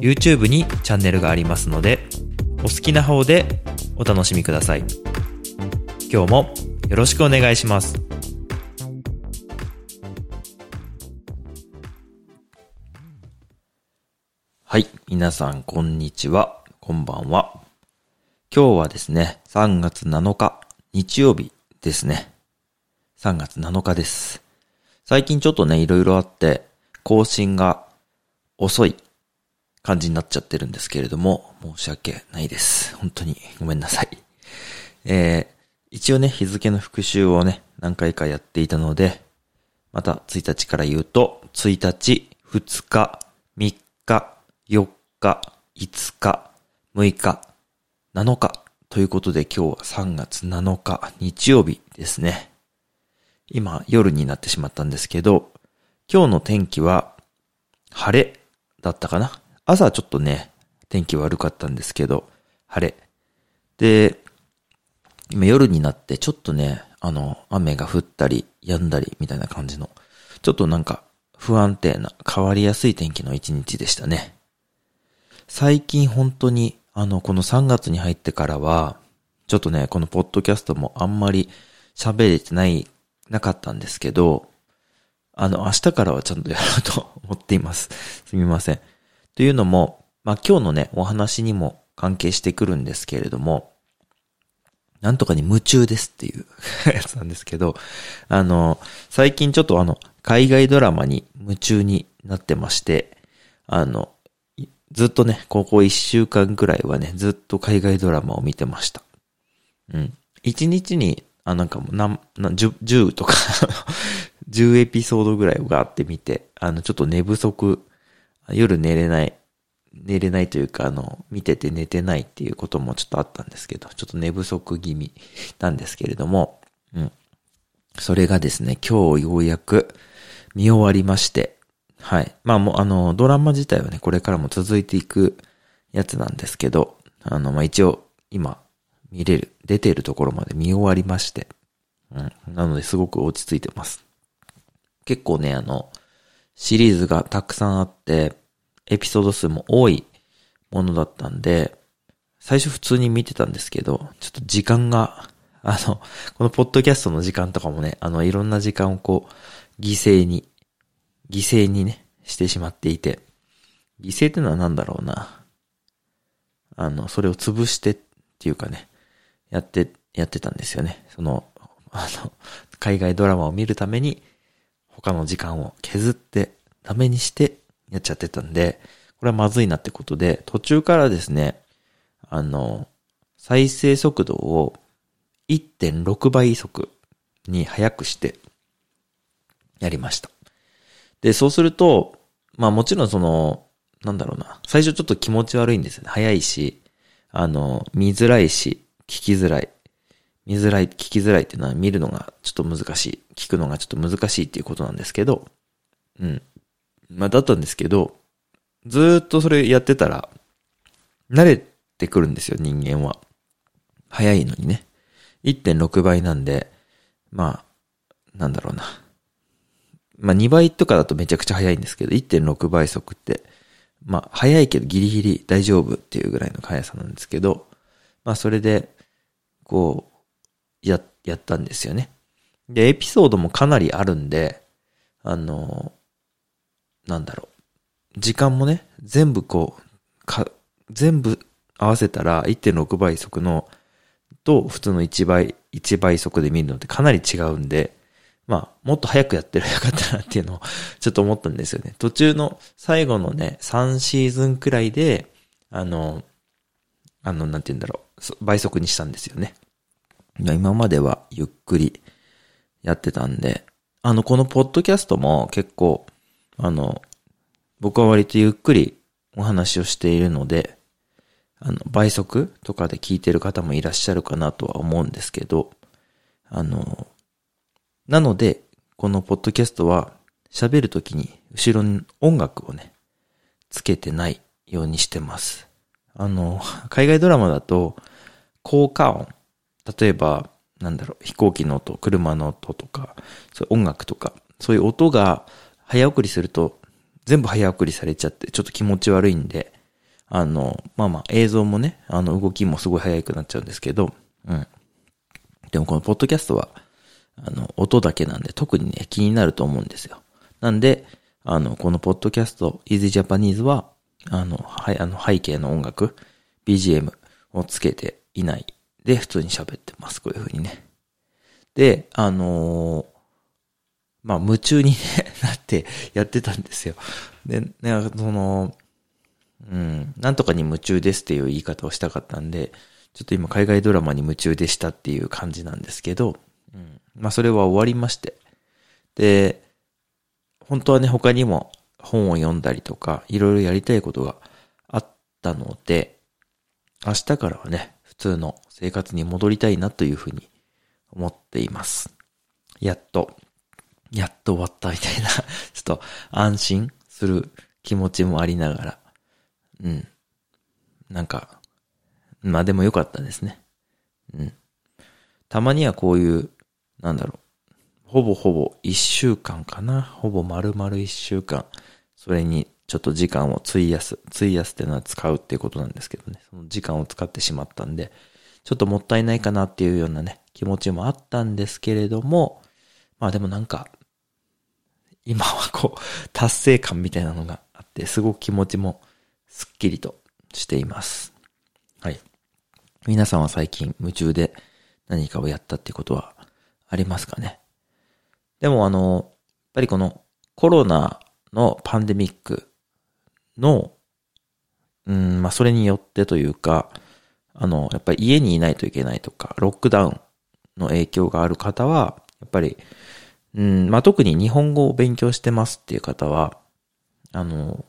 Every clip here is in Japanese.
YouTube にチャンネルがありますので、お好きな方でお楽しみください。今日もよろしくお願いします。はい。皆さん、こんにちは。こんばんは。今日はですね、3月7日、日曜日ですね。3月7日です。最近ちょっとね、いろいろあって、更新が遅い感じになっちゃってるんですけれども、申し訳ないです。本当にごめんなさい。えー、一応ね、日付の復習をね、何回かやっていたので、また1日から言うと、1日、2日、3日、4日、5日、6日、7日、ということで今日は3月7日、日曜日ですね。今、夜になってしまったんですけど、今日の天気は、晴れだったかな朝はちょっとね、天気悪かったんですけど、晴れ。で、今夜になってちょっとね、あの、雨が降ったり、止んだりみたいな感じの、ちょっとなんか不安定な、変わりやすい天気の一日でしたね。最近本当に、あの、この3月に入ってからは、ちょっとね、このポッドキャストもあんまり喋れてない、なかったんですけど、あの、明日からはちゃんとやろうと思っています。すみません。というのも、まあ、今日のね、お話にも関係してくるんですけれども、なんとかに夢中ですっていう やつなんですけど、あの、最近ちょっとあの、海外ドラマに夢中になってまして、あの、ずっとね、ここ一週間くらいはね、ずっと海外ドラマを見てました。うん。一日に、あ、なんかもう、なん、なん、10、とか、10エピソードぐらいをガーって見て、あの、ちょっと寝不足、夜寝れない、寝れないというか、あの、見てて寝てないっていうこともちょっとあったんですけど、ちょっと寝不足気味なんですけれども、うん。それがですね、今日ようやく見終わりまして、はい。まあもう、あの、ドラマ自体はね、これからも続いていくやつなんですけど、あの、まあ一応、今、見れる、出てるところまで見終わりまして、うん。なので、すごく落ち着いてます。結構ね、あの、シリーズがたくさんあって、エピソード数も多いものだったんで、最初普通に見てたんですけど、ちょっと時間が、あの、このポッドキャストの時間とかもね、あの、いろんな時間をこう、犠牲に、犠牲にね、してしまっていて、犠牲ってのは何だろうな。あの、それを潰してっていうかね、やって、やってたんですよね。その、あの、海外ドラマを見るために、他の時間を削って、ダメにしてやっちゃってたんで、これはまずいなってことで、途中からですね、あの、再生速度を1.6倍速に速くして、やりました。で、そうすると、まあもちろんその、なんだろうな、最初ちょっと気持ち悪いんですよね。早いし、あの、見づらいし、聞きづらい。見づらい、聞きづらいっていうのは見るのがちょっと難しい。聞くのがちょっと難しいっていうことなんですけど、うん。まあだったんですけど、ずっとそれやってたら、慣れてくるんですよ、人間は。早いのにね。1.6倍なんで、まあ、なんだろうな。まあ2倍とかだとめちゃくちゃ早いんですけど、1.6倍速って、まあ早いけどギリギリ大丈夫っていうぐらいの速さなんですけど、まあそれで、こう、や、やったんですよね。で、エピソードもかなりあるんで、あの、なんだろう。時間もね、全部こう、か、全部合わせたら1.6倍速の、と普通の1倍、1倍速で見るのってかなり違うんで、まあ、もっと早くやってればよかったなっていうのを ちょっと思ったんですよね。途中の最後のね、3シーズンくらいで、あの、あの、なんて言うんだろう、倍速にしたんですよね。今まではゆっくりやってたんで、あの、このポッドキャストも結構、あの、僕は割とゆっくりお話をしているので、あの、倍速とかで聞いてる方もいらっしゃるかなとは思うんですけど、あの、なので、このポッドキャストは喋るときに後ろに音楽をね、つけてないようにしてます。あの、海外ドラマだと、効果音。例えば、なんだろう、飛行機の音、車の音とか、そういう音楽とか、そういう音が早送りすると、全部早送りされちゃって、ちょっと気持ち悪いんで、あの、まあまあ映像もね、あの動きもすごい早くなっちゃうんですけど、うん。でもこのポッドキャストは、あの、音だけなんで特にね、気になると思うんですよ。なんで、あの、このポッドキャスト、Easy Japanese は、あの、はい、あの、背景の音楽、BGM をつけていないで、普通に喋ってます。こういう風にね。で、あのー、まあ、夢中に、ね、なってやってたんですよ。で、ね、その、うん、なんとかに夢中ですっていう言い方をしたかったんで、ちょっと今海外ドラマに夢中でしたっていう感じなんですけど、うん、まあそれは終わりまして。で、本当はね、他にも本を読んだりとか、いろいろやりたいことがあったので、明日からはね、普通の生活に戻りたいなというふうに思っています。やっと、やっと終わったみたいな ちょっと安心する気持ちもありながら、うん。なんか、まあでも良かったですね。うん。たまにはこういう、なんだろう。ほぼほぼ一週間かな。ほぼ丸々一週間。それにちょっと時間を費やす。費やすっていうのは使うっていうことなんですけどね。その時間を使ってしまったんで、ちょっともったいないかなっていうようなね、気持ちもあったんですけれども、まあでもなんか、今はこう、達成感みたいなのがあって、すごく気持ちもすっきりとしています。はい。皆さんは最近夢中で何かをやったってことはありますかね？でもあの、やっぱりこのコロナのパンデミックの、うん、まあそれによってというか、あの、やっぱり家にいないといけないとか、ロックダウンの影響がある方は、やっぱり、うん、まあ特に日本語を勉強してますっていう方は、あの、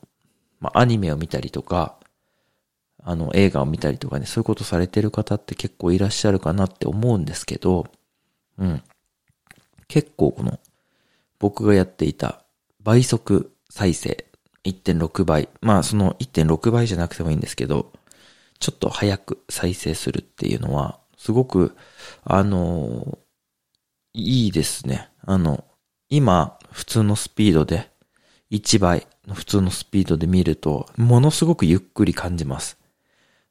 まあ、アニメを見たりとか、あの、映画を見たりとかね、そういうことされてる方って結構いらっしゃるかなって思うんですけど、うん。結構この、僕がやっていた倍速再生1.6倍。まあその1.6倍じゃなくてもいいんですけど、ちょっと早く再生するっていうのは、すごく、あの、いいですね。あの、今、普通のスピードで、1倍の普通のスピードで見ると、ものすごくゆっくり感じます。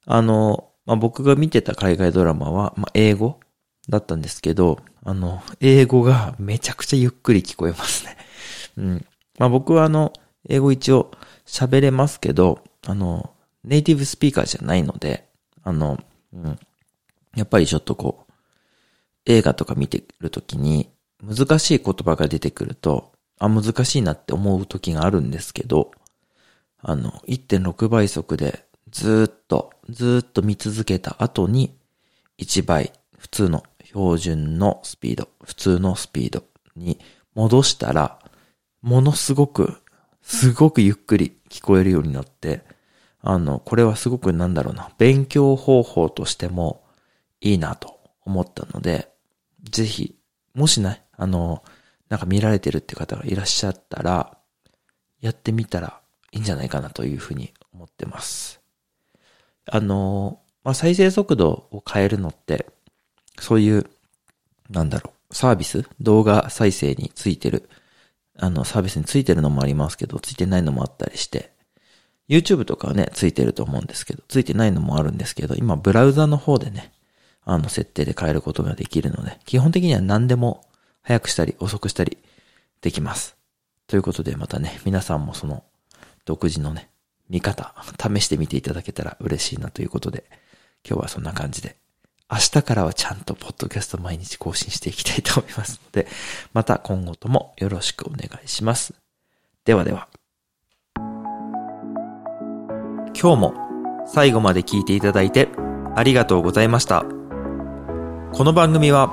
あの、まあ、僕が見てた海外ドラマは、まあ、英語だったんですけど、あの、英語がめちゃくちゃゆっくり聞こえますね。うん。まあ、僕はあの、英語一応喋れますけど、あの、ネイティブスピーカーじゃないので、あの、うん。やっぱりちょっとこう、映画とか見てるときに、難しい言葉が出てくると、あ、難しいなって思う時があるんですけど、あの、1.6倍速でずっと、ずっと見続けた後に、1倍、普通の標準のスピード、普通のスピードに戻したら、ものすごく、すごくゆっくり聞こえるようになって、あの、これはすごくなんだろうな、勉強方法としてもいいなと思ったので、ぜひ、もしね、あの、なんか見られてるって方がいらっしゃったら、やってみたらいいんじゃないかなというふうに思ってます。あの、まあ、再生速度を変えるのって、そういう、なんだろう、サービス動画再生についてる、あの、サービスについてるのもありますけど、ついてないのもあったりして、YouTube とかはね、ついてると思うんですけど、ついてないのもあるんですけど、今、ブラウザの方でね、あの、設定で変えることができるので、基本的には何でも早くしたり遅くしたりできます。ということでまたね、皆さんもその独自のね、見方、試してみていただけたら嬉しいなということで、今日はそんな感じで、明日からはちゃんとポッドキャスト毎日更新していきたいと思いますので、また今後ともよろしくお願いします。ではでは。今日も最後まで聞いていただいてありがとうございました。この番組は